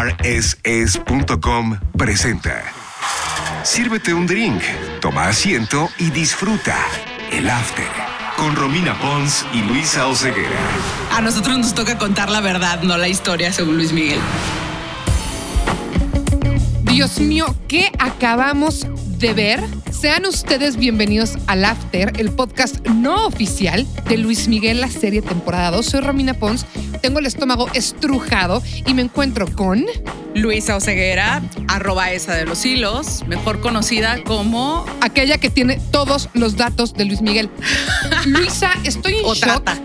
rss.com presenta. Sírvete un drink, toma asiento y disfruta el after con Romina Pons y Luisa Oceguera. A nosotros nos toca contar la verdad, no la historia, según Luis Miguel. Dios mío, ¿qué acabamos de ver? Sean ustedes bienvenidos al After, el podcast no oficial de Luis Miguel, la serie temporada 2. Soy Romina Pons, tengo el estómago estrujado y me encuentro con... Luisa Oceguera, arroba esa de los hilos, mejor conocida como... Aquella que tiene todos los datos de Luis Miguel. Luisa, estoy en O shock. trata.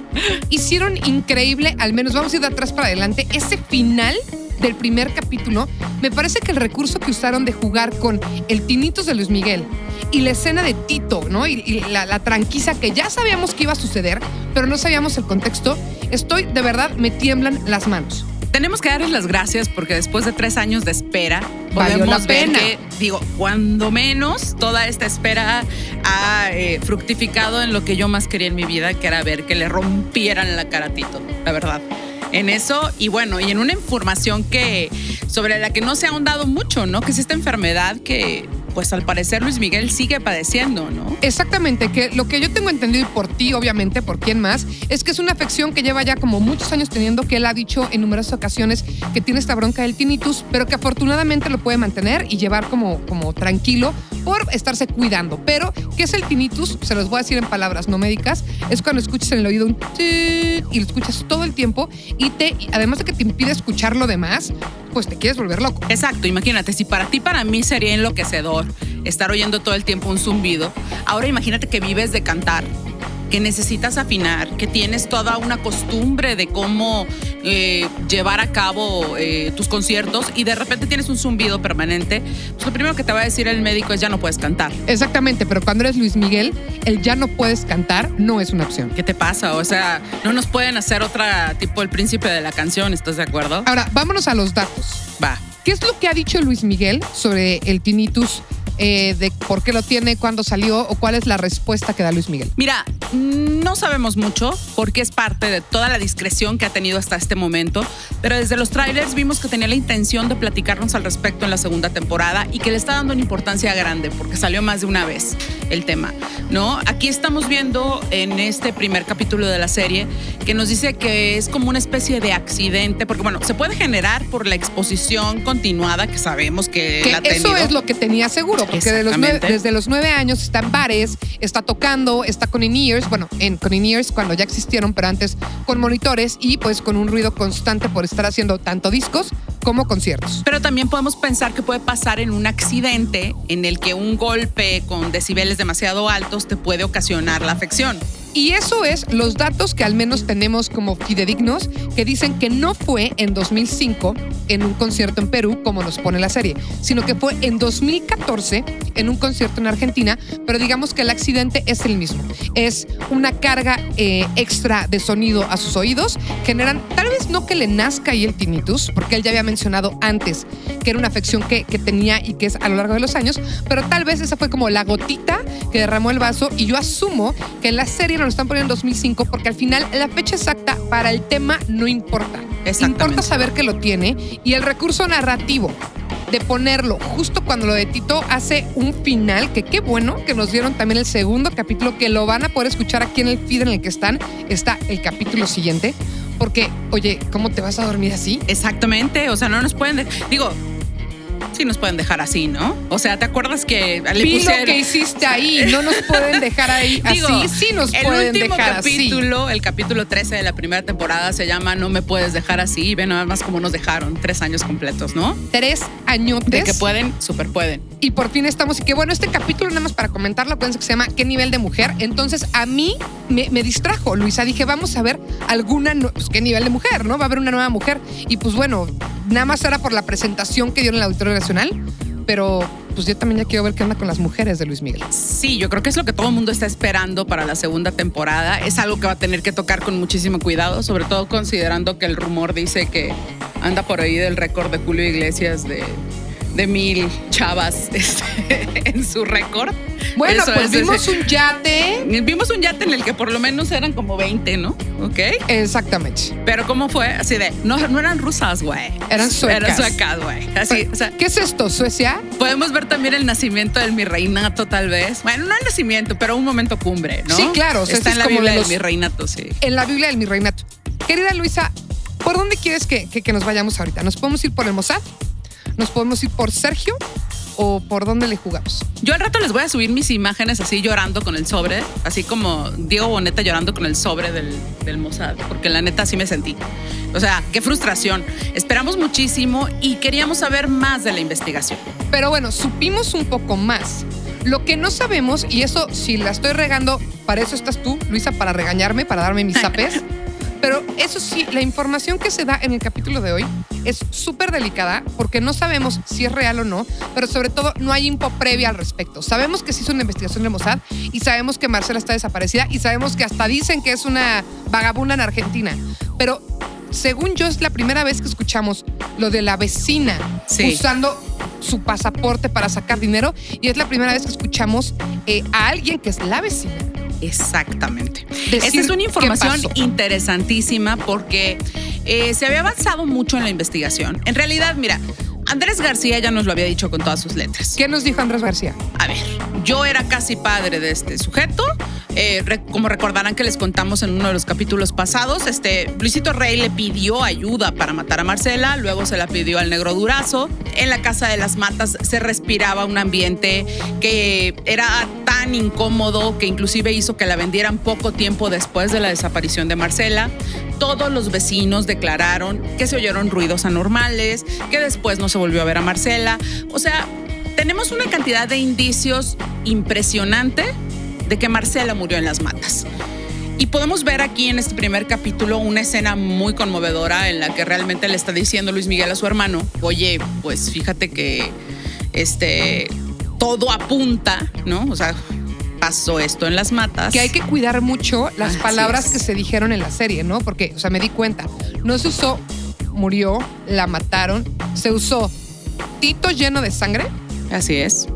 Hicieron increíble, al menos vamos a ir de atrás para adelante, ese final del primer capítulo, me parece que el recurso que usaron de jugar con el tinitos de Luis Miguel y la escena de Tito, ¿no? Y, y la, la tranquiza que ya sabíamos que iba a suceder, pero no sabíamos el contexto. Estoy, de verdad, me tiemblan las manos. Tenemos que darles las gracias porque después de tres años de espera, podemos la ver pena. que, digo, cuando menos toda esta espera ha eh, fructificado en lo que yo más quería en mi vida, que era ver que le rompieran la cara a Tito, la verdad. En eso, y bueno, y en una información que sobre la que no se ha ahondado mucho, ¿no? Que es esta enfermedad que, pues al parecer Luis Miguel sigue padeciendo, ¿no? Exactamente, que lo que yo tengo entendido y por ti, obviamente, por quién más, es que es una afección que lleva ya como muchos años teniendo, que él ha dicho en numerosas ocasiones que tiene esta bronca del tinnitus, pero que afortunadamente lo puede mantener y llevar como, como tranquilo por estarse cuidando. Pero, ¿qué es el tinnitus? Se los voy a decir en palabras no médicas. Es cuando escuchas en el oído un y lo escuchas todo el tiempo y te, además de que te impide escuchar lo demás, pues te quieres volver loco. Exacto, imagínate, si para ti, para mí sería enloquecedor estar oyendo todo el tiempo un zumbido, ahora imagínate que vives de cantar, que necesitas afinar, que tienes toda una costumbre de cómo eh, llevar a cabo eh, tus conciertos y de repente tienes un zumbido permanente, pues lo primero que te va a decir el médico es ya no puedes cantar. Exactamente, pero cuando eres Luis Miguel, el ya no puedes cantar no es una opción. ¿Qué te pasa? O sea, no nos pueden hacer otra tipo el príncipe de la canción, ¿estás de acuerdo? Ahora, vámonos a los datos. Va. ¿Qué es lo que ha dicho Luis Miguel sobre el tinnitus? Eh, de por qué lo tiene, cuándo salió o cuál es la respuesta que da Luis Miguel. Mira, no sabemos mucho porque es parte de toda la discreción que ha tenido hasta este momento, pero desde los trailers vimos que tenía la intención de platicarnos al respecto en la segunda temporada y que le está dando una importancia grande porque salió más de una vez el tema, ¿no? Aquí estamos viendo en este primer capítulo de la serie que nos dice que es como una especie de accidente, porque bueno, se puede generar por la exposición continuada que sabemos que, Que la ha eso es lo que tenía seguro, desde los nueve años está en bares, está tocando, está con in-ears, bueno, en, con in-ears cuando ya existieron, pero antes con monitores y pues con un ruido constante por estar haciendo tanto discos como conciertos. Pero también podemos pensar que puede pasar en un accidente en el que un golpe con decibeles demasiado altos te puede ocasionar la afección. Y eso es los datos que al menos tenemos como fidedignos, que dicen que no fue en 2005 en un concierto en Perú, como nos pone la serie, sino que fue en 2014 en un concierto en Argentina, pero digamos que el accidente es el mismo. Es una carga eh, extra de sonido a sus oídos, generan, tal vez no que le nazca ahí el tinnitus, porque él ya había mencionado antes que era una afección que, que tenía y que es a lo largo de los años, pero tal vez esa fue como la gotita que derramó el vaso y yo asumo que en la serie lo están poniendo en 2005 porque al final la fecha exacta para el tema no importa. Importa saber que lo tiene y el recurso narrativo de ponerlo justo cuando lo de Tito hace un final, que qué bueno que nos dieron también el segundo capítulo, que lo van a poder escuchar aquí en el feed en el que están, está el capítulo siguiente, porque, oye, ¿cómo te vas a dormir así? Exactamente, o sea, no nos pueden, de- digo, sí nos pueden dejar así, ¿no? O sea, ¿te acuerdas que le Vi lo pusieron que hiciste ahí, no nos pueden dejar ahí Digo, así, sí nos el pueden dejar así. capítulo, el capítulo 13 de la primera temporada se llama No me puedes dejar así y ve nada más cómo nos dejaron tres años completos, ¿no? Tres añotes. De que pueden, súper pueden. y por fin estamos. Y que bueno, este capítulo, nada más para comentarlo, acuérdense que se llama ¿Qué nivel de mujer? Entonces a mí me, me distrajo, Luisa. Dije, vamos a ver alguna, nu- pues, ¿qué nivel de mujer? ¿No? Va a haber una nueva mujer. Y pues bueno, nada más era por la presentación que dieron en el Auditorio Pero pues yo también ya quiero ver qué onda con las mujeres de Luis Miguel. Sí, yo creo que es lo que todo el mundo está esperando para la segunda temporada. Es algo que va a tener que tocar con muchísimo cuidado, sobre todo considerando que el rumor dice que anda por ahí del récord de Julio Iglesias de de mil chavas este, en su récord. Bueno, Eso pues es vimos ese- un yate. Vimos un yate en el que por lo menos eran como 20, ¿no? Ok. Exactamente. Pero ¿cómo fue? Así de, no, no eran rusas, güey. Eran suecas. Eran suecas, güey. Así, o sea, ¿Qué es esto? ¿Suecia? podemos ver también el nacimiento del mi reinato, tal vez. Bueno, no el nacimiento, pero un momento cumbre, ¿no? Sí, claro, o sea, Está en es la como Biblia de del mi reinato, sí. En la Biblia del mi reinato. Querida Luisa, ¿por dónde quieres que, que- que nos vayamos ahorita? ¿Nos podemos ir por el Mossad? ¿Nos podemos ir por Sergio? ¿O por dónde le jugamos? Yo al rato les voy a subir mis imágenes así llorando con el sobre, así como Diego Boneta llorando con el sobre del, del Mossad, porque la neta así me sentí. O sea, qué frustración. Esperamos muchísimo y queríamos saber más de la investigación. Pero bueno, supimos un poco más. Lo que no sabemos, y eso si la estoy regando, para eso estás tú, Luisa, para regañarme, para darme mis zapes. Pero eso sí, la información que se da en el capítulo de hoy es súper delicada porque no sabemos si es real o no, pero sobre todo no hay info previa al respecto. Sabemos que se hizo una investigación de Mossad y sabemos que Marcela está desaparecida y sabemos que hasta dicen que es una vagabunda en Argentina. Pero según yo es la primera vez que escuchamos lo de la vecina Sí. usando su pasaporte para sacar dinero y es la primera vez que escuchamos eh, a alguien que es la vecina. Exactamente. Esta es una información interesantísima porque eh, se había avanzado mucho en la investigación. En realidad, mira, Andrés García ya nos lo había dicho con todas sus letras. ¿Qué nos dijo Andrés García? A ver, yo era casi padre de este sujeto. Eh, como recordarán que les contamos en uno de los capítulos pasados, este Luisito Rey le pidió ayuda para matar a Marcela, luego se la pidió al negro Durazo. En la casa de las matas se respiraba un ambiente que era tan incómodo que inclusive hizo que la vendieran poco tiempo después de la desaparición de Marcela. Todos los vecinos declararon que se oyeron ruidos anormales, que después no se volvió a ver a Marcela. O sea, tenemos una cantidad de indicios impresionante de que Marcela murió en las matas. Y podemos ver aquí en este primer capítulo una escena muy conmovedora en la que realmente le está diciendo Luis Miguel a su hermano, oye, pues fíjate que este, todo apunta, ¿no? O sea, pasó esto en las matas. Que hay que cuidar mucho las Así palabras es. que se dijeron en la serie, ¿no? Porque, o sea, me di cuenta, no se usó murió, la mataron, se usó Tito lleno de sangre Así es.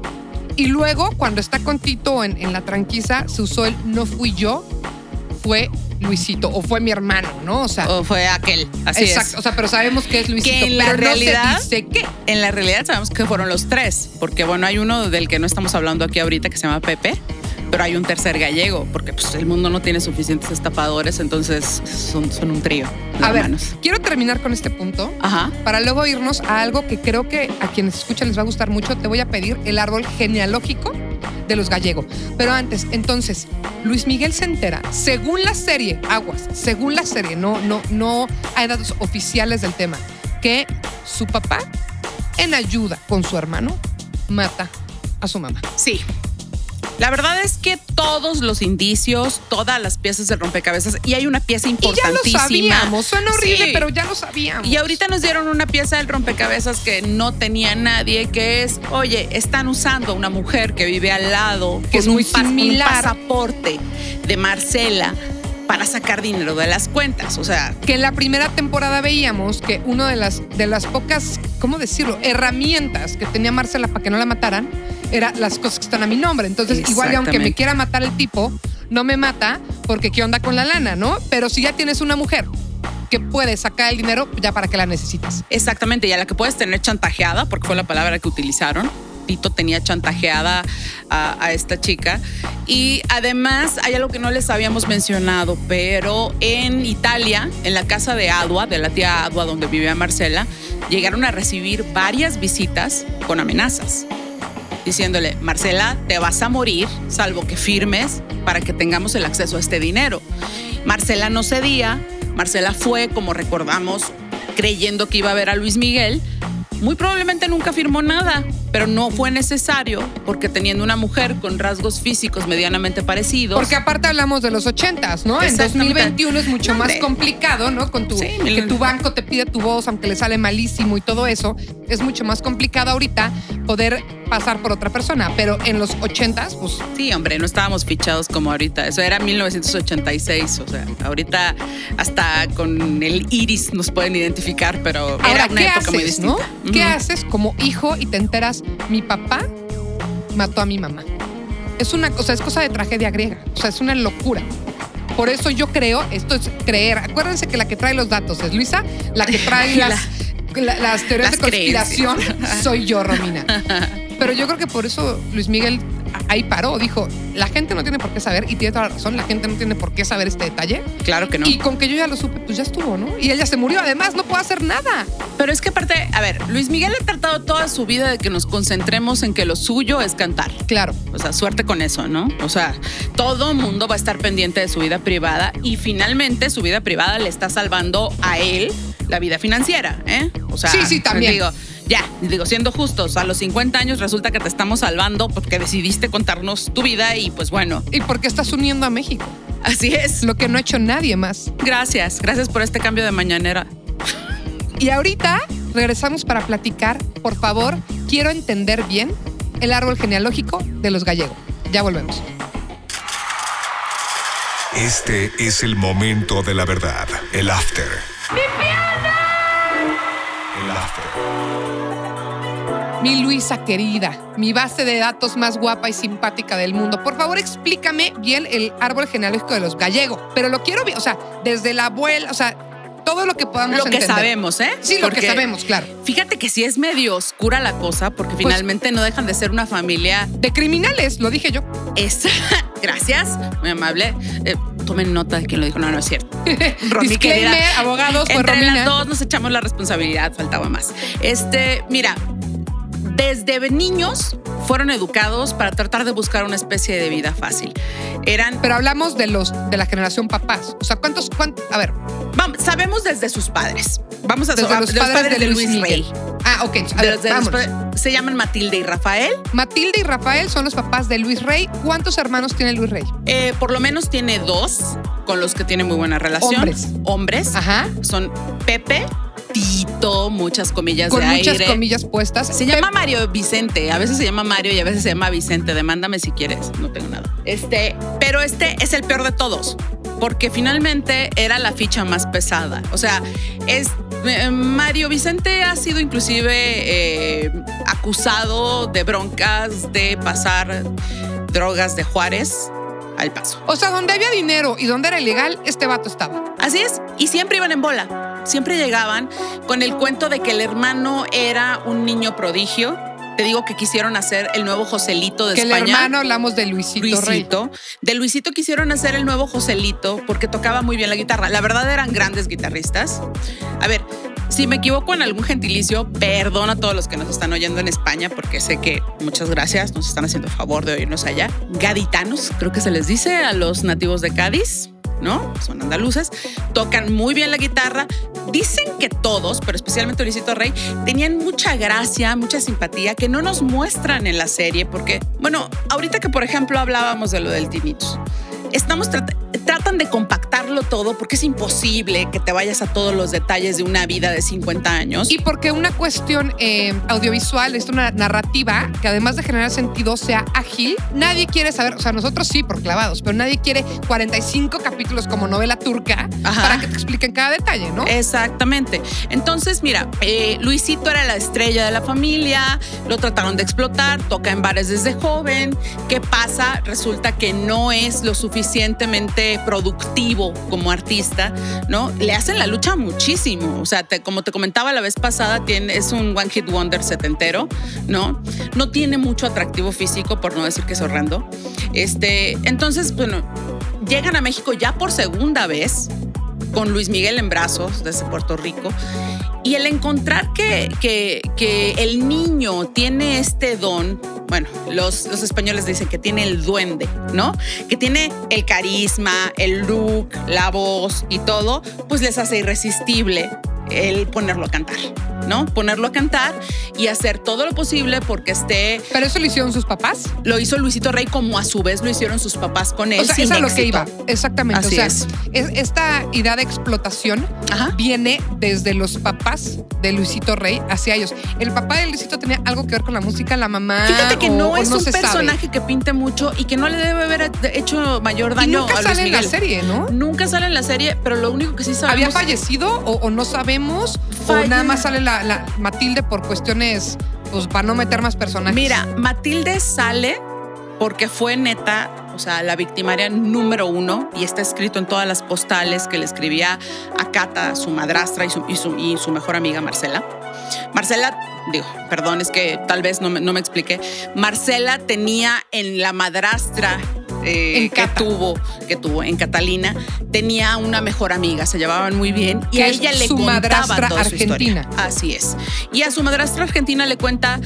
Y luego cuando está con Tito en, en la tranquiza se usó el no fui yo, fue Luisito o fue mi hermano, ¿no? O sea, O fue aquel. Así exacto, es. o sea, pero sabemos que es Luisito, Que en la pero realidad- no se dice qué. En la realidad sabemos que fueron los tres, porque bueno, hay uno del que no estamos hablando aquí ahorita que se llama Pepe, pero hay un tercer gallego, porque pues el mundo no tiene suficientes estapadores, entonces son, son un trío de A ver, hermanos. quiero terminar con este punto. Ajá. Para luego irnos a algo que creo que a quienes escuchan les va a gustar mucho, te voy a pedir el árbol genealógico de los gallegos. Pero antes, entonces, Luis Miguel se entera, según la serie, aguas, según la serie, no, no, no hay datos oficiales del tema, que su papá, en ayuda con su hermano, mata a su mamá. Sí. La verdad es que todos los indicios, todas las piezas del rompecabezas, y hay una pieza Y ya lo importantísima. sabíamos, suena horrible, Sí. pero ya lo sabíamos. Y ahorita nos dieron una pieza del rompecabezas que no tenía nadie, que es, oye, están usando a una mujer que vive al lado, Que es muy un pas- un similar. pasaporte de Marcela para sacar dinero de las cuentas. O sea, que en la primera temporada veíamos que una de las, de las pocas, ¿cómo decirlo?, herramientas que tenía Marcela para que no la mataran era las cosas que están a mi nombre. Entonces, igual aunque me quiera matar el tipo, no me mata porque qué onda con la lana, ¿no? Pero si ya tienes una mujer que puede sacar el dinero, ya para qué la necesitas. exactamente, y a la que puedes tener chantajeada, porque fue la palabra que utilizaron. Tenía chantajeada a, a esta chica. Y además hay algo que no les habíamos mencionado, pero en Italia, en la casa de Adua, de la tía Adua donde vivía Marcela, llegaron a recibir varias visitas con amenazas, diciéndole, Marcela, te vas a morir, salvo que firmes para que tengamos el acceso a este dinero. Marcela no cedía, Marcela fue, como recordamos, creyendo que iba a ver a Luis Miguel. Muy probablemente nunca firmó nada, pero no fue necesario porque teniendo una mujer con rasgos físicos medianamente parecidos. Porque aparte hablamos de los ochentas, ¿no? En Exactamente. 2021 es mucho más complicado, ¿no? Con tu, Sí, que tu banco te pide tu voz, aunque le sale malísimo y todo eso. Es mucho más complicado ahorita poder pasar por otra persona. Pero en los ochentas, pues Sí, hombre, no estábamos fichados como ahorita. Eso era 1986. O sea, ahorita hasta con el iris nos pueden identificar, pero Ahora, era una ¿qué época muy haces, distinta. ¿Qué haces como hijo y te enteras, mi papá mató a mi mamá? Es una cosa, es cosa de tragedia griega. O sea, es una locura. Por eso yo creo, esto es creer. Acuérdense que la que trae los datos es Luisa, la que trae La- las, la- las teorías las de conspiración creencias. soy yo, Romina. Pero yo creo que por eso Luis Miguel ahí paró. Dijo, la gente no tiene por qué saber, y tiene toda la razón, la gente no tiene por qué saber este detalle. Claro que no. Y con que yo ya lo supe, pues ya estuvo, ¿no? Y ella se murió. Además, no puedo hacer nada. Pero es que aparte, a ver, Luis Miguel ha tratado toda su vida de que nos concentremos en que lo suyo es cantar. Claro. O sea, suerte con eso, ¿no? O sea, todo mundo va a estar pendiente de su vida privada y finalmente su vida privada le está salvando a él la vida financiera, ¿eh? O sea, Sí, sí, también. Digo, ya, digo, siendo justos, a los 50 años resulta que te estamos salvando porque decidiste contarnos tu vida y pues bueno, ¿Y por qué estás uniendo a México? así es. Lo que no ha hecho nadie más. Gracias, gracias por este cambio de mañanera. Y ahorita regresamos para platicar. Por favor, quiero entender bien el árbol genealógico de los gallegos. Ya volvemos. Este es el momento de la verdad, el after. Mi Luisa querida, mi base de datos más guapa y simpática del mundo. Por favor, explícame bien el árbol genealógico de los gallegos. Pero lo quiero bien, o sea, desde la abuela, o sea, todo lo que podamos Lo que entender. sabemos, ¿eh? Sí, lo que Porque sabemos, claro. Fíjate que sí es medio oscura la cosa porque Pues- finalmente no dejan de ser una familia De criminales, lo dije yo. Es, gracias, muy amable. Eh, tomen nota de quién lo dijo, no, no es cierto. Romy, Disclaimer, abogados, Entre Romina. las dos nos echamos la responsabilidad, faltaba más. Este, mira, desde niños fueron educados para tratar de buscar una especie de vida fácil. Eran, Pero hablamos de los de la generación papás. O sea, ¿cuántos, cuántos? A ver, vamos, sabemos desde sus padres. Vamos a desde los padres, de Luis Rey. Ah, ok. A ver, de los se llaman Matilde y Rafael. Matilde y Rafael son los papás de Luis Rey. ¿Cuántos hermanos tiene Luis Rey? Eh, por lo menos tiene dos con los que tiene muy buena relación. Hombres. Hombres. Ajá. son Pepe, Muchas comillas Con de muchas aire. comillas puestas. Se llama Mario Vicente, a veces se llama Mario y a veces se llama Vicente, demándame si quieres, no tengo nada. Este, pero este es el peor de todos, porque finalmente era la ficha más pesada. O sea, es eh, Mario Vicente ha sido inclusive eh, acusado de broncas de pasar drogas de Juárez al paso. O sea, donde había dinero y donde era ilegal, este vato estaba. Así es, y siempre iban en bola. Siempre llegaban con el cuento de que el hermano era un niño prodigio. Te digo que quisieron hacer el nuevo Joselito de que el España. hermano hablamos de Luisito, Rey. Luisito. De Luisito quisieron hacer el nuevo Joselito porque tocaba muy bien la guitarra. La verdad eran grandes guitarristas. A ver, si me equivoco en algún gentilicio, perdón a todos los que nos están oyendo en España porque sé que muchas gracias, nos están haciendo favor de oírnos allá. Gaditanos, creo que se les dice a los nativos de Cádiz. ¿No? Son andaluces, tocan muy bien la guitarra. Dicen que todos, pero especialmente Luisito Rey, tenían mucha gracia, mucha simpatía que no nos muestran en la serie, porque, bueno, ahorita que por ejemplo hablábamos de lo del tinnitus, estamos trat- tratan de compactarlo todo porque es imposible que te vayas a todos los detalles de una vida de 50 años. Y porque una cuestión eh, audiovisual, es una narrativa que además de generar sentido sea ágil, nadie quiere saber, o sea, nosotros sí por clavados, pero nadie quiere 45 capítulos como novela turca Ajá. para que te expliquen cada detalle, ¿no? Exactamente. Entonces, mira, eh, Luisito era la estrella de la familia, lo trataron de explotar, toca en bares desde joven. ¿Qué pasa? Resulta que no es lo suficientemente productivo como artista, ¿no? Le hacen la lucha muchísimo. O sea, como te comentaba la vez pasada, tiene, es un One Hit Wonder setentero, ¿no? No tiene mucho atractivo físico, por no decir que es horrendo. Este, entonces, bueno, llegan a México ya por segunda vez con Luis Miguel en brazos desde Puerto Rico. Y el encontrar que, que, que el niño tiene este don, bueno, los, los españoles dicen que tiene el duende, ¿no? Que tiene el carisma, el look, la voz y todo, pues les hace irresistible el ponerlo a cantar, ¿no? Ponerlo a cantar y hacer todo lo posible porque esté, Pero eso lo hicieron sus papás. lo hizo Luisito Rey como a su vez lo hicieron sus papás con él. O sea, sin es a lo que iba. Exactamente. Así o sea, es. es- esta idea de explotación Ajá. viene desde los papás de Luisito Rey hacia ellos. ¿El papá de Luisito tenía algo que ver con la música, la mamá? Fíjate que o- no es un se sabe? personaje que pinte mucho y que no le debe haber hecho mayor Y daño nunca a Luis sale en la serie, ¿no? Nunca sale en la serie, pero lo único que sí sabemos ¿Había fallecido o, o no sabemos? Falle- ¿O nada más sale la, la Matilde por cuestiones, pues para no meter más personajes? Mira, Matilde sale porque fue neta, o sea, la victimaria número uno y está escrito en todas las postales que le escribía a Cata, su madrastra y su, y su, y su mejor amiga Marcela. Marcela, digo, perdón, es que tal vez no me, no me expliqué. Marcela tenía en la madrastra eh, En que tuvo, que tuvo en Catalina, tenía una mejor amiga, se llevaban muy bien y a ella le su contaba toda su historia. argentina. Así es. Y a su madrastra argentina le cuenta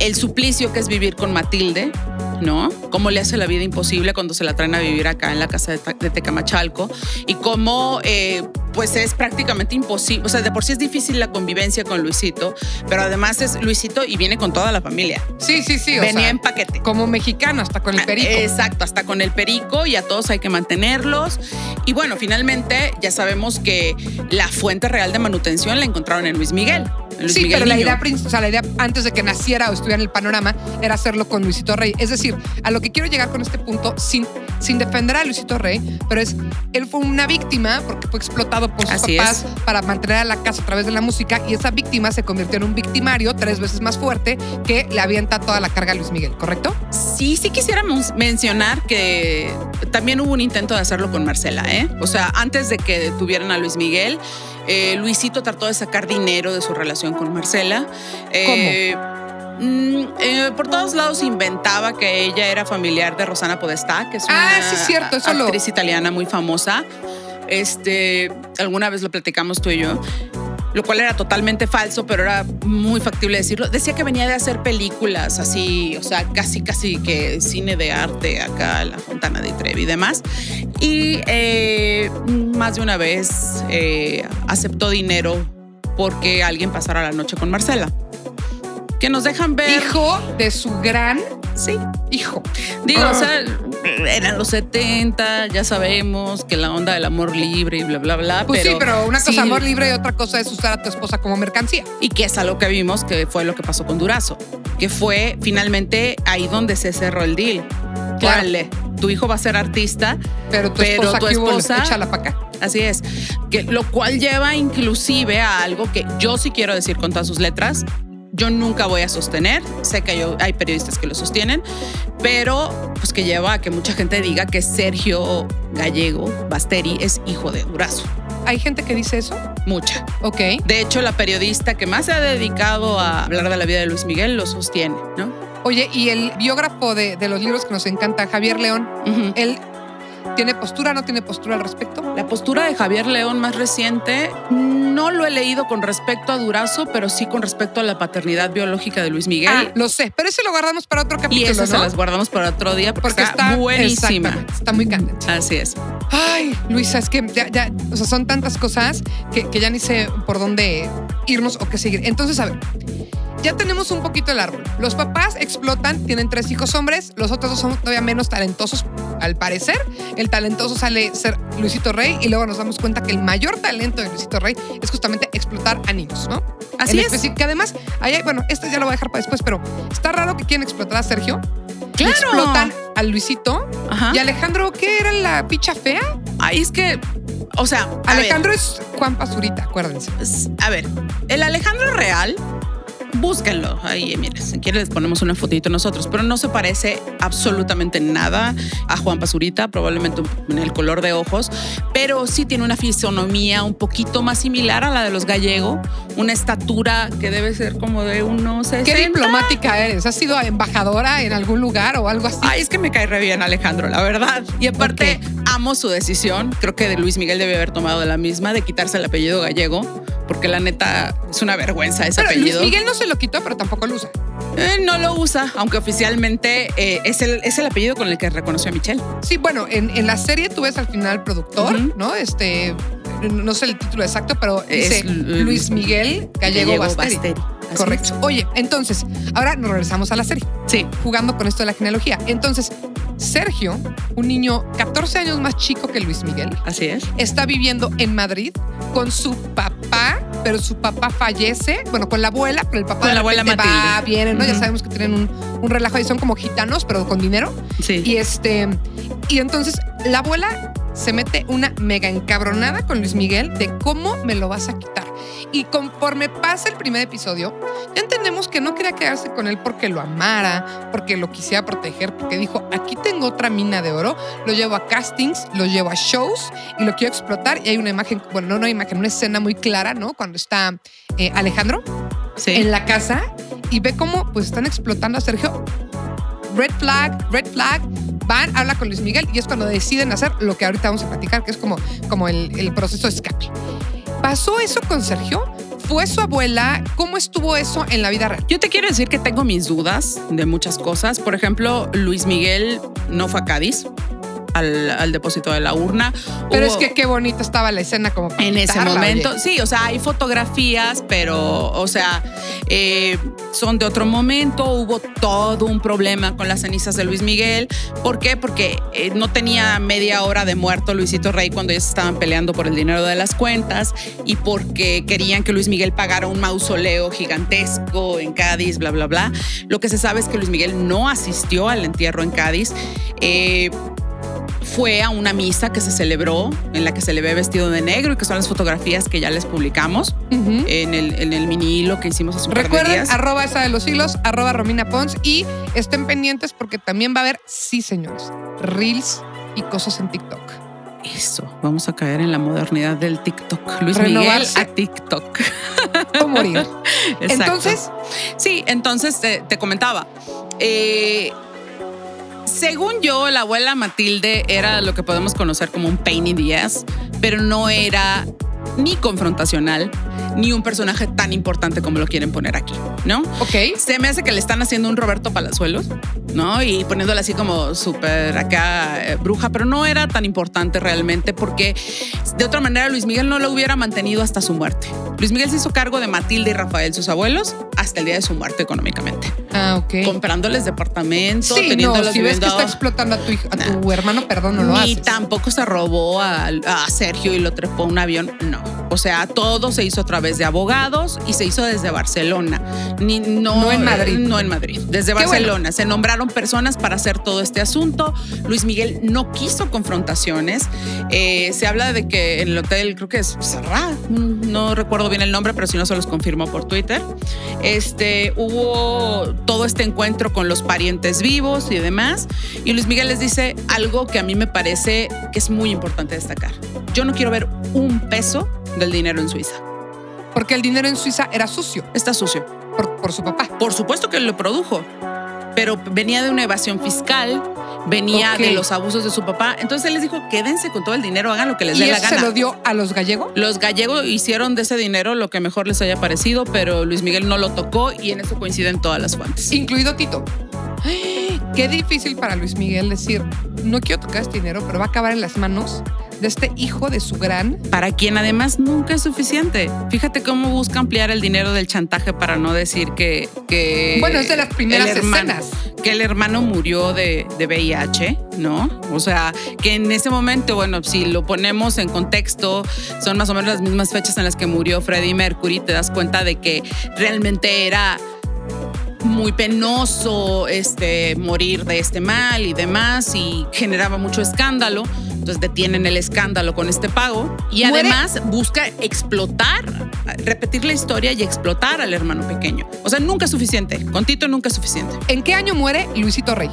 el suplicio que es vivir con Matilde, ¿no? Cómo le hace la vida imposible cuando se la traen a vivir acá en la casa de, de Tecamachalco y cómo, eh, pues es prácticamente imposible. O sea, de por sí es difícil la convivencia con Luisito, pero además es Luisito y viene con toda la familia. Sí, sí, sí. o Venía sea, en paquete. como mexicano, hasta con el perico. Exacto, hasta con el perico y a todos hay que mantenerlos. Y bueno, finalmente ya sabemos que la fuente real de manutención la encontraron en Luis Miguel. Luis sí, Miguel pero la idea, o sea, la idea antes de que naciera o estuviera en el panorama era hacerlo con Luisito Rey. Es decir, a lo que quiero llegar con este punto, sin, sin defender a Luisito Rey, pero es, él fue una víctima porque fue explotado por sus Así papás es. para mantener a la casa a través de la música y esa víctima se convirtió en un victimario tres veces más fuerte que le avienta toda la carga a Luis Miguel, ¿correcto? Sí, sí quisiéramos mencionar que también hubo un intento de hacerlo con Marcela, ¿eh? O sea, antes de que tuvieran a Luis Miguel, eh, Luisito trató de sacar dinero de su relación con Marcela. Eh, mm, eh, por todos lados inventaba que ella era familiar de Rosana Podestá, que es una Ah, sí, es cierto, eso lo- actriz italiana muy famosa. Este, alguna vez lo platicamos tú y yo. Lo cual era totalmente falso, pero era muy factible decirlo. Decía que venía de hacer películas así, o sea, casi, casi que cine de arte acá, La Fontana de Trevi y demás. Y eh, más de una vez eh, aceptó dinero porque alguien pasara la noche con Marcela. Que nos dejan ver. Hijo de su gran Sí. hijo. Digo, Ah. o sea, eran los 70, ya sabemos que la onda del amor libre y bla, bla, bla. Pues sí, pero una cosa sí, amor libre y otra cosa es usar a tu esposa como mercancía. Y que es algo que vimos que fue lo que pasó con Durazo, que fue finalmente ahí donde se cerró el deal. Claro. Órale, tu hijo va a ser artista, Pero tu Pero esposa, tu esposa- échala para acá. así es. Que, lo cual lleva inclusive a algo que yo sí quiero decir con todas sus letras. Yo nunca voy a sostener, sé que yo- hay periodistas que lo sostienen, pero pues que lleva a que mucha gente diga que Sergio Gallego Basteri es hijo de Durazo. ¿Hay gente que dice eso? Mucha. Ok. De hecho, la periodista que más se ha dedicado a hablar de la vida de Luis Miguel lo sostiene, ¿no? Oye, y el biógrafo de, de los libros que nos encanta, Javier León. ¿él tiene postura no tiene postura al respecto? La postura de Javier León más reciente no lo he leído con respecto a Durazo, pero sí con respecto a la paternidad biológica de Luis Miguel. Ah, lo sé, pero ese lo guardamos para otro y capítulo, esas se ¿no? las guardamos para otro día porque, Porque está, está buenísima. Está muy candente. Así es. Ay, Luisa, es que ya, ya, o sea, son tantas cosas que, que ya ni sé por dónde irnos o qué seguir. Entonces, a ver, ya tenemos un poquito el árbol. Los papás explotan, tienen tres hijos hombres, los otros dos son todavía menos talentosos, al parecer. El talentoso sale ser Luisito Rey y luego nos damos cuenta que el mayor talento de Luisito Rey es justamente explotar a niños, ¿no? Así En es. Que además, ahí hay- bueno, esto ya lo voy a dejar para después, pero está raro que quieren explotar a Sergio. Claro. Explotan a Luisito. Ajá. Y Alejandro, ¿qué era la picha fea? Ahí es que, o sea, ver, Alejandro es Juan Pazurita, acuérdense. a ver, el Alejandro Real, búsquenlo. Ahí, miren, si quieren les ponemos una fotito nosotros, pero no se parece absolutamente nada a Juan Pazurita, probablemente en el color de ojos, pero sí tiene una fisonomía un poquito más similar a la de los gallego, una estatura que debe ser como de unos 60. ¿Qué diplomática eres? ¿Has sido embajadora en algún lugar o algo así? Ay, es que me cae re bien Alejandro, la verdad. Y aparte, Ok. amo su decisión. Creo que de Luis Miguel debe haber tomado la misma de quitarse el apellido gallego, porque la neta es una vergüenza ese Pero Luis apellido. Miguel no se lo quitó, pero tampoco lo usa. Eh, no lo usa, aunque oficialmente eh, es, el, es el apellido con el que reconoció a Michelle. Sí, bueno, en, en la serie tú ves al final productor. ¿no? Este, no sé el título exacto, pero Es dice Luis Miguel Gallego, Basteri. Así Correcto. Oye, entonces, ahora nos regresamos a la serie. Sí. jugando con esto de la genealogía. Entonces, Sergio, un niño 14 años más chico que Luis Miguel, Así es. está viviendo en Madrid con su papá pero su papá fallece, bueno, con la abuela, pero el papá Con de la abuela repente va, viene, ¿no? Ya sabemos que tienen un, un relajo ahí, son como gitanos, pero con dinero. Sí. Y este, y entonces la abuela se mete una mega encabronada con Luis Miguel de cómo me lo vas a quitar. Y conforme pasa el primer episodio, ya entendemos que no quería quedarse con él porque lo amara, porque lo quisiera proteger, porque dijo, aquí tengo otra mina de oro, lo llevo a castings, lo llevo a shows y lo quiero explotar. Y hay una imagen, bueno, no una imagen, una escena muy clara, ¿no? Cuando está eh, Alejandro Sí. en la casa y ve cómo pues están explotando a Sergio. Red flag, red flag. Van, habla con Luis Miguel y es cuando deciden hacer lo que ahorita vamos a platicar, que es como, como el, el proceso de escape. ¿Pasó eso con Sergio? ¿Fue su abuela? ¿Cómo estuvo eso en la vida real? Yo te quiero decir que tengo mis dudas de muchas cosas. Por ejemplo, Luis Miguel no fue a Cádiz, al, al depósito de la urna. Pero Hubo- es que qué bonita estaba la escena como para en ese momento, oye. sí, o sea, hay fotografías, pero, o sea, eh, son de otro momento. Hubo todo un problema con las cenizas de Luis Miguel. ¿Por qué? Porque eh, no tenía media hora de muerto Luisito Rey cuando ellos estaban peleando por el dinero de las cuentas y porque querían que Luis Miguel pagara un mausoleo gigantesco en Cádiz, bla, bla, bla. Lo que se sabe es que Luis Miguel no asistió al entierro en Cádiz. Eh, fue a una misa que se celebró en la que se le ve vestido de negro y que son las fotografías que ya les publicamos en el, en el mini hilo que hicimos hace un par de Recuerden, días. arroba esa de los hilos, arroba Romina Pons y estén pendientes porque también va a haber, sí señores, reels y cosas en TikTok. Eso, vamos a caer en la modernidad del TikTok. Luis Renovarse. Miguel a TikTok. O morir. Exacto. Entonces, Sí, entonces te, te comentaba. eh, según yo, la abuela Matilde era lo que podemos conocer como un pain in the ass, pero no era ni confrontacional, ni un personaje tan importante como lo quieren poner aquí, ¿no? ok. Se me hace que le están haciendo un Roberto Palazuelos, ¿no? Y poniéndola así como súper acá eh, bruja, pero no era tan importante realmente porque de otra manera Luis Miguel no lo hubiera mantenido hasta su muerte. Luis Miguel se hizo cargo de Matilde y Rafael, sus abuelos, hasta el día de su muerte económicamente, Ah, ok. comprándoles departamentos, Sí, no, teniéndolos si ves que está explotando a tu, hij- a tu hermano, perdón, no lo ni haces. tampoco se robó a, a Sergio y lo trepó a un avión, no. O sea, todo se hizo a través de abogados y se hizo desde Barcelona. Ni, no, No en Madrid. No en Madrid, desde Barcelona. Se nombraron personas para hacer todo este asunto. Luis Miguel no quiso confrontaciones. Eh, se habla de que en el hotel, creo que es Serrat, no recuerdo bien el nombre, pero si no se los confirmo por Twitter. Este, hubo todo este encuentro con los parientes vivos y demás. Y Luis Miguel les dice algo que a mí me parece que es muy importante destacar. Yo no quiero ver un peso del dinero en Suiza. Porque el dinero en Suiza era sucio Está sucio. por, por su papá. Por supuesto que lo produjo, pero venía de una evasión fiscal, venía de los abusos de su papá. Entonces él les dijo, quédense con todo el dinero, hagan lo que les dé la eso se gana. lo dio a los gallegos. Los gallegos hicieron de ese dinero lo que mejor les haya parecido, pero Luis Miguel no lo tocó y en eso coinciden todas las fuentes. incluido Tito. Qué difícil para Luis Miguel decir, no quiero tocar este dinero, pero va a acabar en las manos de este hijo de su gran. para quien además nunca es suficiente. Fíjate cómo busca ampliar el dinero del chantaje para no decir que... que Bueno, es de las primeras hermano- escenas. Que el hermano murió de, de VIH, ¿no? O sea, que en ese momento, bueno, si lo ponemos en contexto, son más o menos las mismas fechas en las que murió Freddie Mercury, te das cuenta de que realmente era muy penoso este, morir de este mal y demás y generaba mucho escándalo. Entonces detienen el escándalo con este pago y Muere- además busca explotar, repetir la historia y explotar al hermano pequeño. O sea, nunca es suficiente. Con Tito nunca es suficiente. ¿En qué año muere Luisito Rey?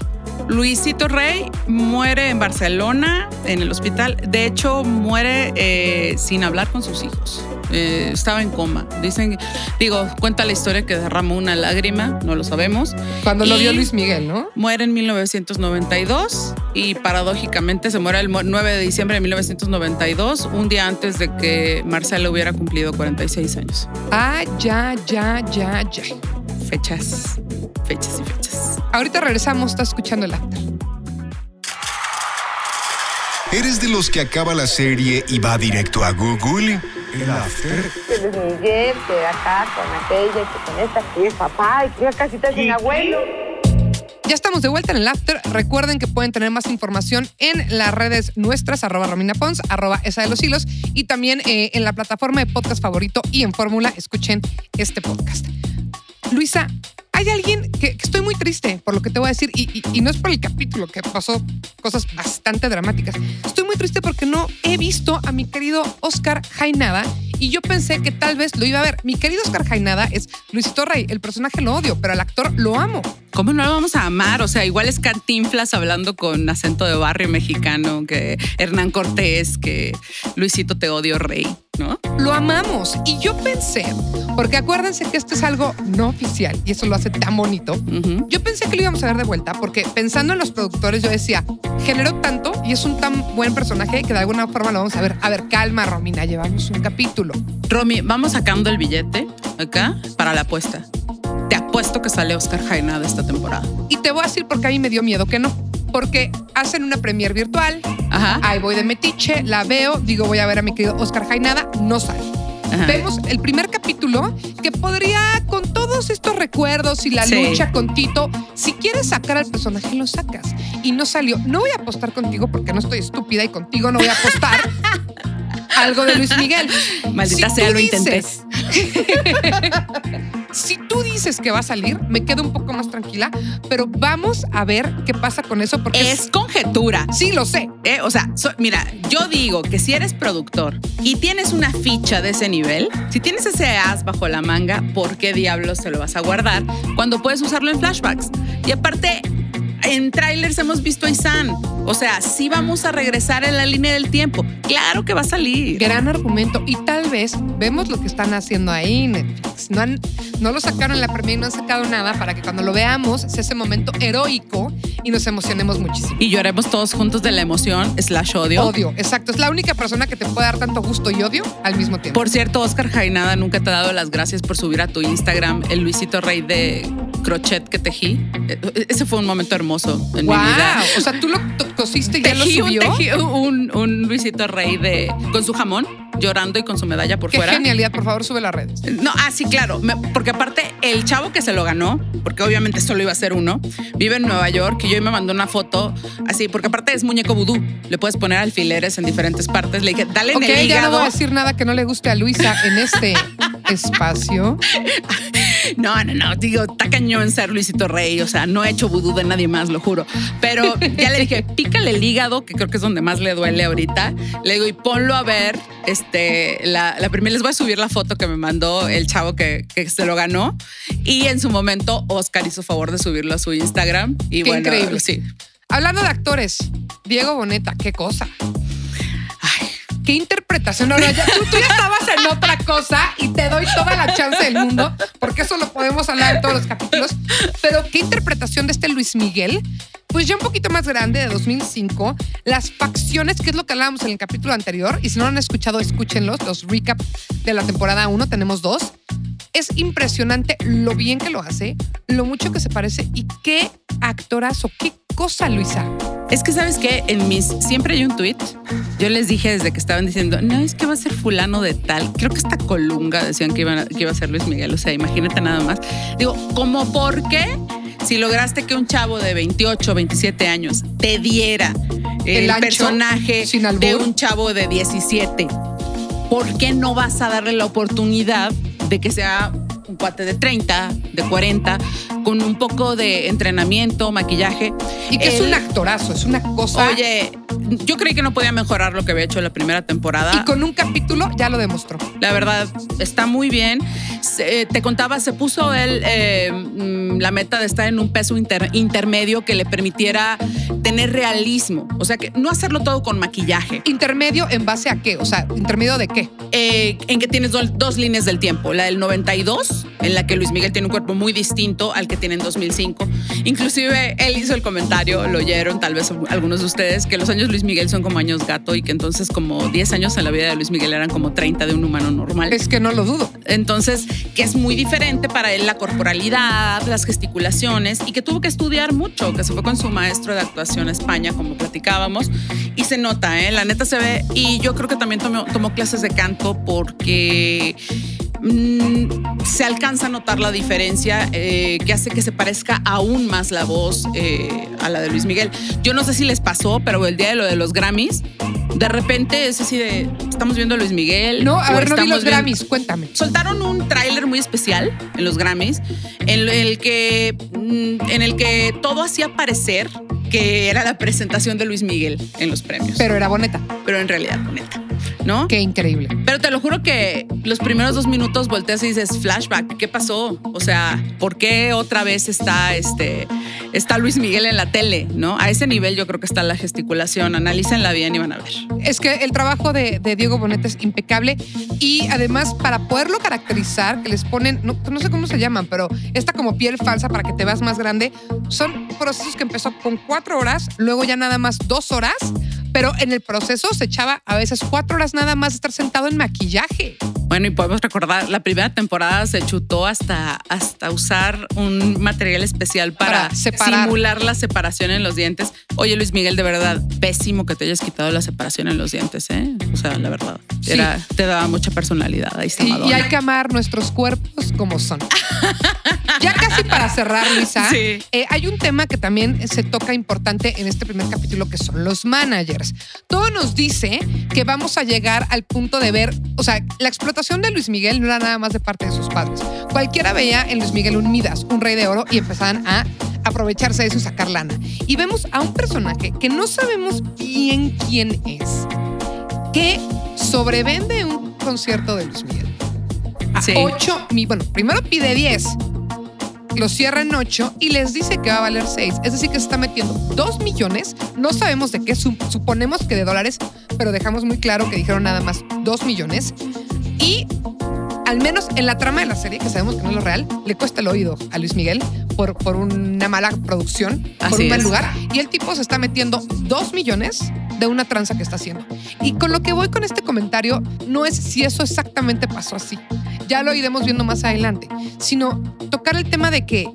Luisito Rey muere en Barcelona, en el hospital. De hecho, muere eh, sin hablar con sus hijos. Eh, estaba en coma. Dicen, digo, cuenta la historia que derramó una lágrima, no lo sabemos. Cuando lo vio Luis Miguel, ¿no? Muere en 1992 y paradójicamente se muere el mo- 9 de diciembre de 1992, un día antes de que Marcelo hubiera cumplido 46 años. Ah, ya, ya, ya, ya. Fechas, fechas y fechas. Ahorita regresamos, está escuchando el after. ¿Eres de los que acaba la serie y va directo a Google? El after. que Luis Miguel, que acá con aquella, que con esta, que es papá, y que ya casi está sin abuelo. Ya estamos de vuelta en el after. Recuerden que pueden tener más información en las redes nuestras, arroba Romina Pons, arroba esa de los hilos, y también eh, en la plataforma de podcast favorito y en Fórmula, escuchen este podcast. Luisa, hay alguien que, estoy muy triste por lo que te voy a decir, y, y- y no es por el capítulo que pasó cosas bastante dramáticas. Estoy muy triste porque no he visto a mi querido Oscar Jainada y yo pensé que tal vez lo iba a ver. Mi querido Oscar Jainada es Luisito Rey. El personaje lo odio, pero al actor lo amo. ¿Cómo no lo vamos a amar? O sea, igual es Cantinflas hablando con acento de barrio mexicano, que Hernán Cortés, que Luisito te odio rey, ¿no? Lo amamos. Y yo pensé, porque acuérdense que esto es algo no oficial y eso lo hace tan bonito. Yo pensé que lo íbamos a ver de vuelta porque pensando en los productores yo decía, generó tanto y es un tan buen personaje que de alguna forma lo vamos a ver. A ver, calma Romina, llevamos un capítulo. Romy, vamos sacando el billete acá para la apuesta. Te apuesto que sale Oscar Jaenada esta temporada. Y te voy a decir porque a mí me dio miedo que no. Porque hacen una premier virtual, Ajá. ahí voy de metiche, la veo, digo voy a ver a mi querido Oscar Jainada, no sale. ajá. Vemos el primer capítulo que podría, con todos estos recuerdos y la Sí. lucha con Tito, si quieres sacar al personaje, lo sacas. Y no salió. No voy a apostar contigo porque no estoy estúpida y contigo no voy a apostar algo de Luis Miguel. Maldita Si sea, lo intenté. dices- si tú dices que va a salir, me quedo un poco más tranquila, pero vamos a ver qué pasa con eso porque Es conjetura. Sí, lo sé. ¿eh? O sea, so- mira, yo digo que si eres productor y tienes una ficha de ese nivel, si tienes ese as bajo la manga, ¿por qué diablos se lo vas a guardar cuando puedes usarlo en flashbacks? Y aparte, en trailers hemos visto a Isan. O sea, sí vamos a regresar en la línea del tiempo. Claro que va a salir. Gran argumento. Y tal vez vemos lo que están haciendo ahí Netflix. No, han- no lo sacaron en la premiere y no han sacado nada para que cuando lo veamos sea ese momento heroico y nos emocionemos muchísimo. Y lloremos todos juntos de la emoción, slash odio. Odio, exacto. Es la única persona que te puede dar tanto gusto y odio al mismo tiempo. Por cierto, Oscar Jainada nunca te ha dado las gracias por subir a tu Instagram el Luisito Rey de crochet que tejí. Eh, Ese fue un momento hermoso en wow. mi vida. O sea, tú lo cosiste y ya lo Tejí un, subió. tejí un, un Luisito Rey de con su jamón llorando y con su medalla por Qué fuera. genialidad, por favor, sube las redes. No, ah, sí, claro. Me- porque aparte, el chavo que se lo ganó, porque obviamente solo iba a ser uno, vive en Nueva York y yo me mandó una foto así, porque aparte es muñeco vudú. Le puedes poner alfileres en diferentes partes. Le dije, dale Ok, en el ya no hígado. voy a decir nada que no le guste a Luisa en este espacio. No, no, no, digo, está cañón ser Luisito Rey, o sea, no he hecho vudú de nadie más, lo juro. Pero ya le dije, pícale el hígado, que creo que es donde más le duele ahorita. Le digo, y ponlo a ver, este, la, la primera, les voy a subir la foto que me mandó el chavo que, que se lo ganó. Y en su momento, Oscar hizo favor de subirlo a su Instagram. Y Qué bueno, increíble. sí. Hablando de actores, Diego Boneta, qué cosa. Qué interpretación. No, no, ya- tú, tú ya estabas en otra cosa y te doy toda la chance del mundo, porque eso lo podemos hablar en todos los capítulos. Pero qué interpretación de este Luis Miguel. Pues ya un poquito más grande, de 2005, las facciones, que es lo que hablábamos en el capítulo anterior, y si no lo han escuchado, escúchenlos, los recap de la temporada 1, tenemos dos. Es impresionante lo bien que lo hace, lo mucho que se parece y qué actorazo, qué cosa, Luisa. Es que sabes que en mis siempre hay un tweet. Yo les dije desde que estaban diciendo, no es que va a ser fulano de tal. Creo que esta colunga decían que, iban a- que iba a ser Luis Miguel. O sea, imagínate nada más. Digo, ¿cómo por qué? Si lograste que un chavo de 28, 27 años te diera el, personaje de un chavo de 17, ¿por qué no vas a darle la oportunidad de que sea un cuate de 30, de 40, con un poco de entrenamiento, maquillaje? Y que es un actorazo, es una cosa. Oye, yo creí que no podía mejorar lo que había hecho en la primera temporada. y con un capítulo ya lo demostró. La verdad, está muy bien. Se- eh, te contaba, se puso él eh, mm, la meta de estar en un peso inter- intermedio que le permitiera tener realismo. O sea, que no hacerlo todo con maquillaje. Intermedio en base a qué? O sea, intermedio de qué? Eh, en que tienes do- dos líneas del tiempo. La del 92, en la que Luis Miguel tiene un cuerpo muy distinto al que tiene en 2005. Inclusive él hizo el comentario, lo oyeron tal vez algunos de ustedes, que los años Luis Miguel son como años gato y que entonces como 10 años en la vida de Luis Miguel eran como 30 de un humano normal. Es que no lo dudo. Entonces, que es muy diferente para él la corporalidad, las gesticulaciones y que tuvo que estudiar mucho, que se fue con su maestro de actuación a España, como platicábamos, y se nota, ¿eh? la neta se ve. Y yo creo que también tomó, tomó clases de canto porque mm, se alcanza a notar la diferencia eh, que hace que se parezca aún más la voz eh, a la de Luis Miguel. Yo no sé si les pasó, pero el día de lo de los Grammys, de repente es así de, estamos viendo a Luis Miguel. No, a ver, no vi los viendo- Grammys, cuéntame. soltaron un tráiler muy especial en los Grammys, en el que, mm, en el que todo hacía parecer que era la presentación de Luis Miguel en los premios, Pero era boneta. pero en realidad, neta, ¿no? Qué increíble. Pero te lo juro que los primeros dos minutos volteas y dices, flashback, ¿qué pasó? O sea, ¿por qué otra vez está, este, está Luis Miguel en la tele? ¿No? A ese nivel yo creo que está la gesticulación. Analícenla bien y van a ver. Es que el trabajo de, de Diego Boneta es impecable y además para poderlo caracterizar, que les ponen, no, no sé cómo se llaman, pero esta como piel falsa para que te veas más grande, son procesos que empezó con cuatro horas, luego ya nada más dos horas, pero en el proceso se echaba a veces cuatro horas nada más estar sentado en maquillaje. Bueno, y podemos recordar, la primera temporada se chutó hasta, hasta usar un material especial para, simular la separación en los dientes. Oye, Luis Miguel, de verdad, pésimo que te hayas quitado la separación en los dientes, ¿eh? O sea, la verdad, Sí. era, te daba mucha personalidad. Ahí está Y, y hay que amar nuestros cuerpos como son. Ya casi para cerrar, Luisa, Sí. eh, hay un tema que también se toca importante en este primer capítulo, que son los managers. Todo nos dice que vamos a llegar al punto de ver, o sea, la explotación de Luis Miguel no era nada más de parte de sus padres. Cualquiera veía en Luis Miguel un Midas, un rey de oro, y empezaban a aprovecharse de eso y sacar lana. Y vemos a un personaje que no sabemos bien quién es, que sobrevende un concierto de Luis Miguel. A Sí. 8 mi, bueno, primero pide 10, lo cierra en 8 y les dice que va a valer 6. Es decir, que se está metiendo 2 millones. No sabemos de qué, su- suponemos que de dólares, pero dejamos muy claro que dijeron nada más 2 millones. Y al menos en la trama de la serie, que sabemos que no es lo real, le cuesta el oído a Luis Miguel por, por una mala producción, por Así un mal lugar. Y el tipo se está metiendo 2 millones de una tranza que está haciendo. Y con lo que voy con este comentario no es si eso exactamente pasó así. Ya lo iremos viendo más adelante, sino tocar el tema de que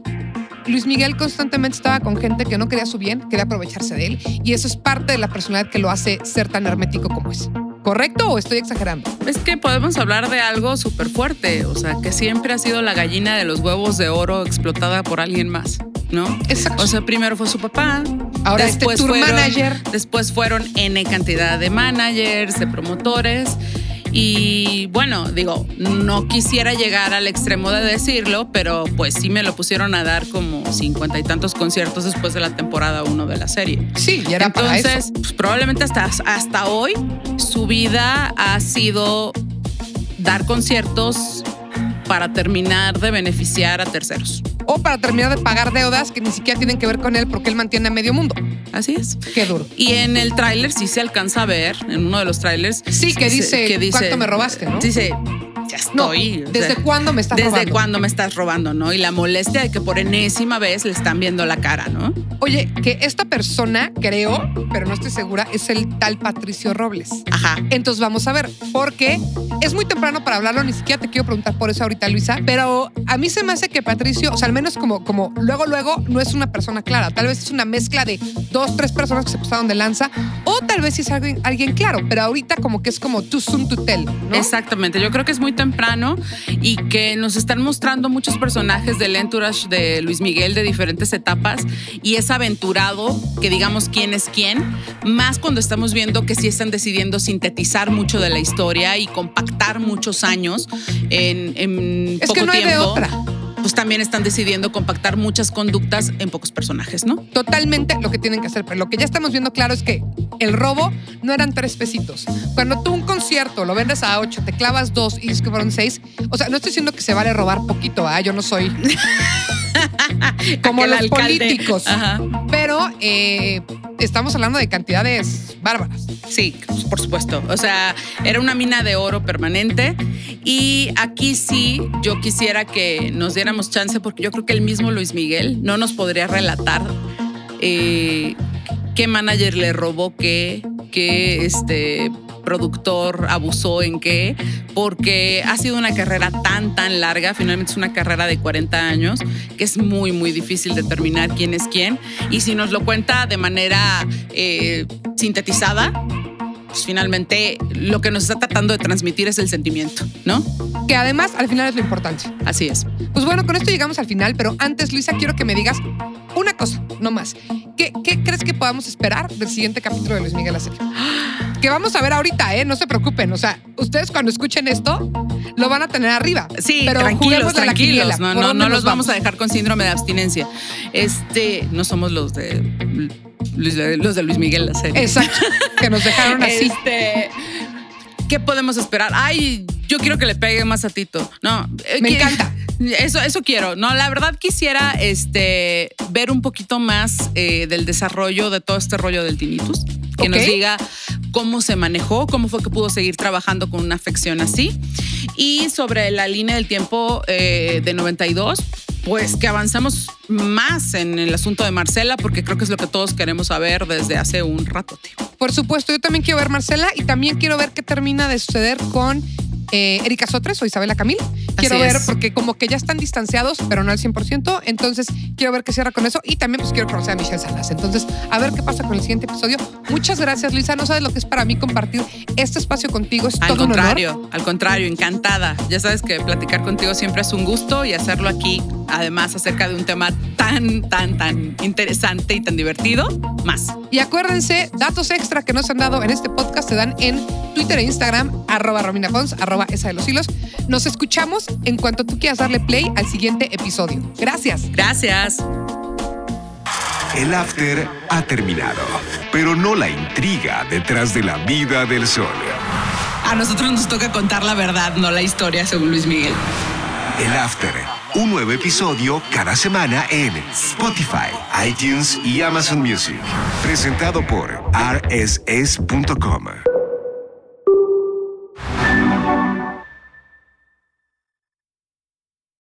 Luis Miguel constantemente estaba con gente que no quería su bien, quería aprovecharse de él, y eso es parte de la personalidad que lo hace ser tan hermético como es. ¿Correcto o estoy exagerando? Es que podemos hablar de algo súper fuerte, o sea, que siempre ha sido la gallina de los huevos de oro explotada por alguien más, ¿no? Exacto. O sea, primero fue su papá, Ahora este tour fueron, manager. Después fueron N cantidad de managers, de promotores. Y bueno, digo, no quisiera llegar al extremo de decirlo, pero pues sí me lo pusieron a dar como cincuenta y tantos conciertos después de la temporada uno de la serie. Sí, y era para eso. Entonces, pues, probablemente hasta, hasta hoy su vida ha sido dar conciertos para terminar de beneficiar a terceros. O para terminar de pagar deudas que ni siquiera tienen que ver con él porque él mantiene a medio mundo. Así es. Qué duro. Y en el tráiler sí se alcanza a ver, en uno de los trailers. Sí, que dice, ¿cuánto me robaste, no? Dice, ya No, estoy. o ¿desde sea, cuándo me estás ¿Desde robando? cuándo me estás robando, no? Y la molestia de que por enésima vez le están viendo la cara, ¿no? Oye, que esta persona, creo, pero no estoy segura, es el tal Patricio Robles. Ajá. Entonces vamos a ver, porque es muy temprano para hablarlo, ni siquiera te quiero preguntar por eso ahorita, Luisa, pero a mí se me hace que Patricio, o sea, al menos como, como luego, luego, no es una persona clara. Tal vez es una mezcla de dos, tres personas que se pasaron de lanza, o tal vez sí es alguien, alguien claro, pero ahorita como que es como too soon to tell, ¿no? Exactamente, yo creo que es muy temprano y que nos están mostrando muchos personajes del entourage de Luis Miguel de diferentes etapas y es aventurado que digamos quién es quién, más cuando estamos viendo que sí están decidiendo sintetizar mucho de la historia y compactar muchos años en, en Es poco que no hay de tiempo. otra. Pues también están decidiendo compactar muchas conductas en pocos personajes, ¿no? totalmente lo que tienen que hacer. Pero lo que ya estamos viendo claro es que el robo no eran tres pesitos. Cuando tú un concierto lo vendes a ocho, te clavas dos y dices que fueron seis. O sea, no estoy diciendo que se vale robar poquito, ¿ah? Yo no soy como los alcalde. políticos. Ajá. Pero eh, estamos hablando de cantidades bárbaras. Sí, por supuesto. O sea, era una mina de oro permanente. Y aquí sí, yo quisiera que nos diéramos chance, porque yo creo que el mismo Luis Miguel no nos podría relatar eh, qué manager le robó qué, qué este productor abusó en qué, porque ha sido una carrera tan, tan larga, finalmente es una carrera de 40 años, que es muy, muy difícil determinar quién es quién. Y si nos lo cuenta de manera eh, sintetizada, pues, finalmente lo que nos está tratando de transmitir es el sentimiento, ¿no? Que además al final es lo importante. Así es. Pues bueno, con esto llegamos al final, pero antes, Luisa, quiero que me digas una cosa, no más. ¿Qué, qué crees que podamos esperar del siguiente capítulo de Luis Miguel la serie? Que vamos a ver ahorita, ¿eh? No se preocupen. O sea, ustedes cuando escuchen esto, lo van a tener arriba. Sí, pero tranquilos, la tranquilos. No, ¿Por no, no los vamos a dejar con síndrome de abstinencia. Este, no somos los de Luis, los de Luis Miguel la serie. Exacto. Que nos dejaron así. Este, ¿Qué podemos esperar? Ay, yo quiero que le pegue más a Tito. No, eh, Me encanta. Eso, eso quiero. No, la verdad quisiera este, ver un poquito más eh, del desarrollo de todo este rollo del tinnitus. Que nos diga cómo se manejó, cómo fue que pudo seguir trabajando con una afección así. Y sobre la línea del tiempo eh, de 92, pues que avanzamos más en el asunto de Marcela, porque creo que es lo que todos queremos saber desde hace un rato, tío. Por supuesto, yo también quiero ver Marcela y también quiero ver qué termina de suceder con eh, Erika Sotres o Isabela Camil. Quiero Así ver, es. porque como que ya están distanciados, pero no al 100%. Entonces, quiero ver qué cierra con eso. Y también, pues, quiero conocer a Michelle Salas. Entonces, a ver qué pasa con el siguiente episodio. Muchas gracias, Luisa. No sabes lo que es para mí compartir este espacio contigo. Es Al todo un honor. contrario, al contrario, encantada. Ya sabes que platicar contigo siempre es un gusto y hacerlo aquí, además acerca de un tema tan, tan, tan interesante y tan divertido, más. Y acuérdense, datos extra que nos han dado en este podcast se dan en Twitter e Instagram, arroba Romina Pons, arroba esa de los hilos. Nos escuchamos en cuanto tú quieras darle play al siguiente episodio. Gracias. Gracias. El after ha terminado, pero no la intriga detrás de la vida del sol. A nosotros nos toca contar la verdad, no la historia, según Luis Miguel. El after, un nuevo episodio cada semana en Spotify, iTunes y Amazon Music. Presentado por rss.com.